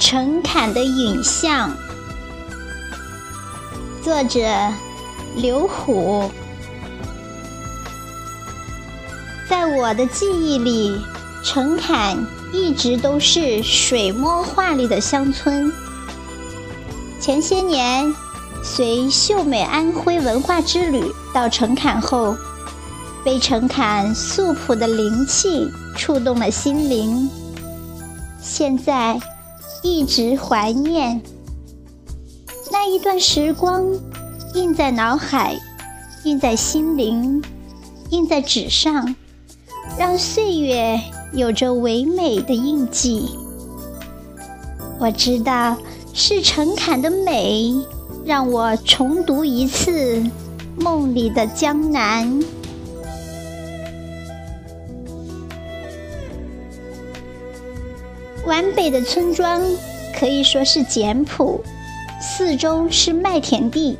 陈侃的影像，作者刘虎。在我的记忆里，陈侃一直都是水墨画里的乡村。前些年，随秀美安徽文化之旅到陈侃后，被陈侃素朴的灵气触动了心灵。现在，一直怀念那一段时光，印在脑海，印在心灵，印在纸上。让岁月有着唯美的印记。我知道是诚恳的美，让我重读一次梦里的江南。皖北的村庄可以说是简朴，四周是麦田地，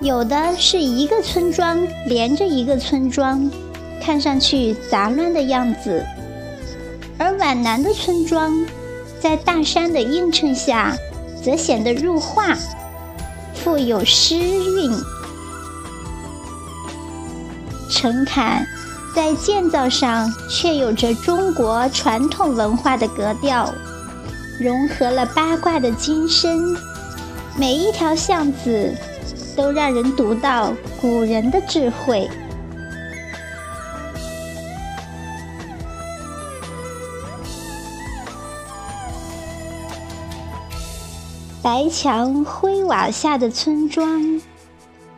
有的是一个村庄连着一个村庄。看上去杂乱的样子，而皖南的村庄，在大山的映衬下，则显得入画，富有诗韵。陈侃在建造上却有着中国传统文化的格调，融合了八卦的精深，每一条巷子都让人读到古人的智慧。白墙灰瓦下的村庄，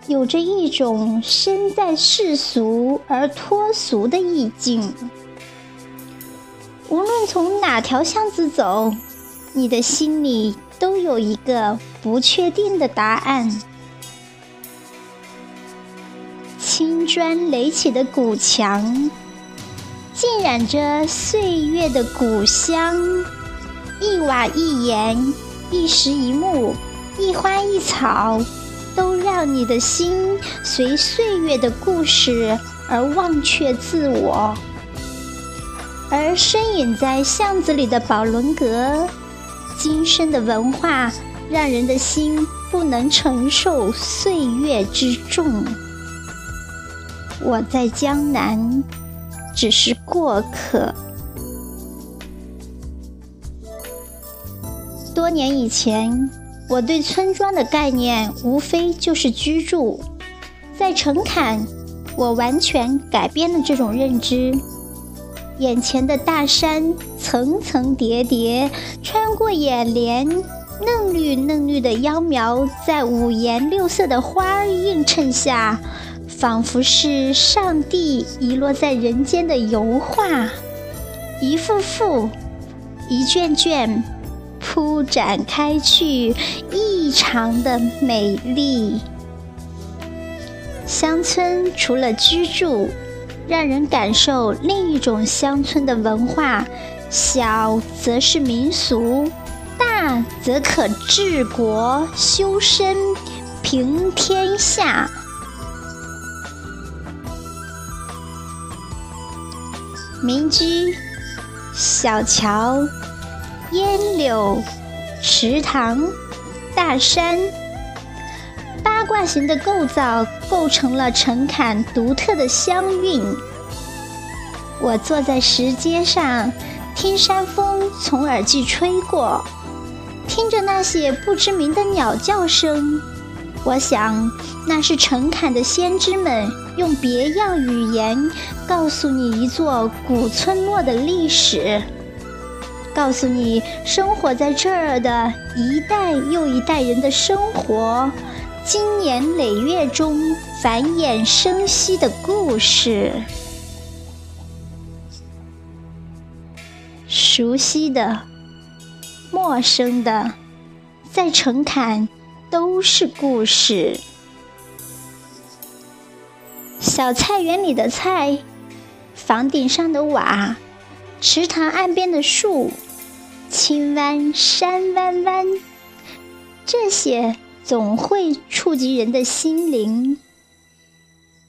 有着一种身在世俗而脱俗的意境。无论从哪条巷子走，你的心里都有一个不确定的答案。青砖垒起的古墙，浸染着岁月的古香，一瓦一檐。一石一木，一花一草，都让你的心随岁月的故事而忘却自我。而身隐在巷子里的宝伦阁，今生的文化让人的心不能承受岁月之重。我在江南，只是过客。多年以前，我对村庄的概念无非就是居住。在陈坎，我完全改变了这种认知。眼前的大山层层叠叠，穿过眼帘，嫩绿嫩绿的秧苗在五颜六色的花儿映衬下，仿佛是上帝遗落在人间的油画，一幅幅，一卷卷。铺展开去，异常的美丽。乡村除了居住，让人感受另一种乡村的文化。小则是民俗，大则可治国修身平天下。民居，小桥。烟柳、池塘、大山，八卦形的构造构成了陈侃独特的乡韵。我坐在石阶上，听山。风从耳际吹过，听着那些不知名的鸟叫声，我想那是陈侃的先知们用别样语言告诉你一座古村落的历史。告诉你，生活在这儿的一代又一代人的生活，经年累月中繁衍生息的故事。熟悉的、陌生的，在陈侃都是故事。小菜园里的菜，房顶上的瓦，池塘岸边的树。青湾山弯弯，这些总会触及人的心灵。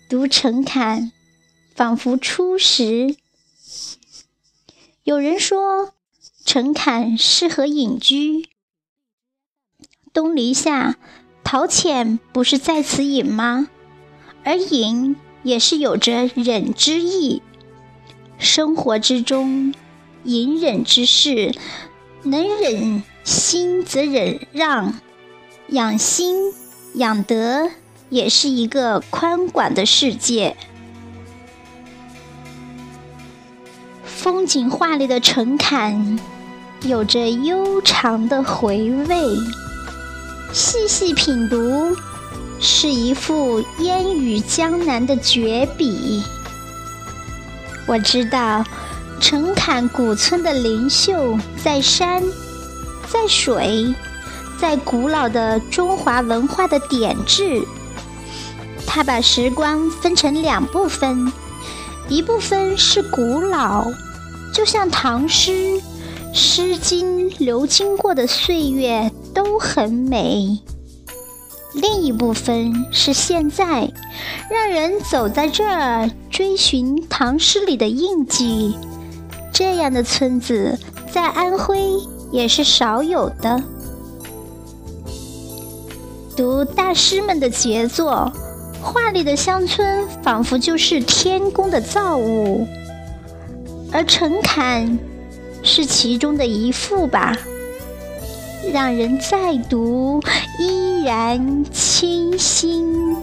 读陈侃，仿佛初识。有人说，陈侃适合隐居。东篱下，陶潜不是在此隐吗？而隐也是有着忍之意。生活之中，隐忍之事，能忍心则忍让，养心养德也是一个宽广的世界。风景画里的陈侃，有着悠长的回味。细细品读，是一幅烟雨江南的绝笔。我知道，陈侃古村的灵秀在山，在水，在古老的中华文化的点缀。他把时光分成两部分，一部分是古老。就像唐诗、《诗经》流经过的岁月都很美。另一部分是现在，让人走在这儿追寻唐诗里的印记。这样的村子在安徽也是少有的。读大师们的杰作，画里的乡村仿佛就是天宫的造物。而陈侃是其中的一幅吧，让人再读依然清新。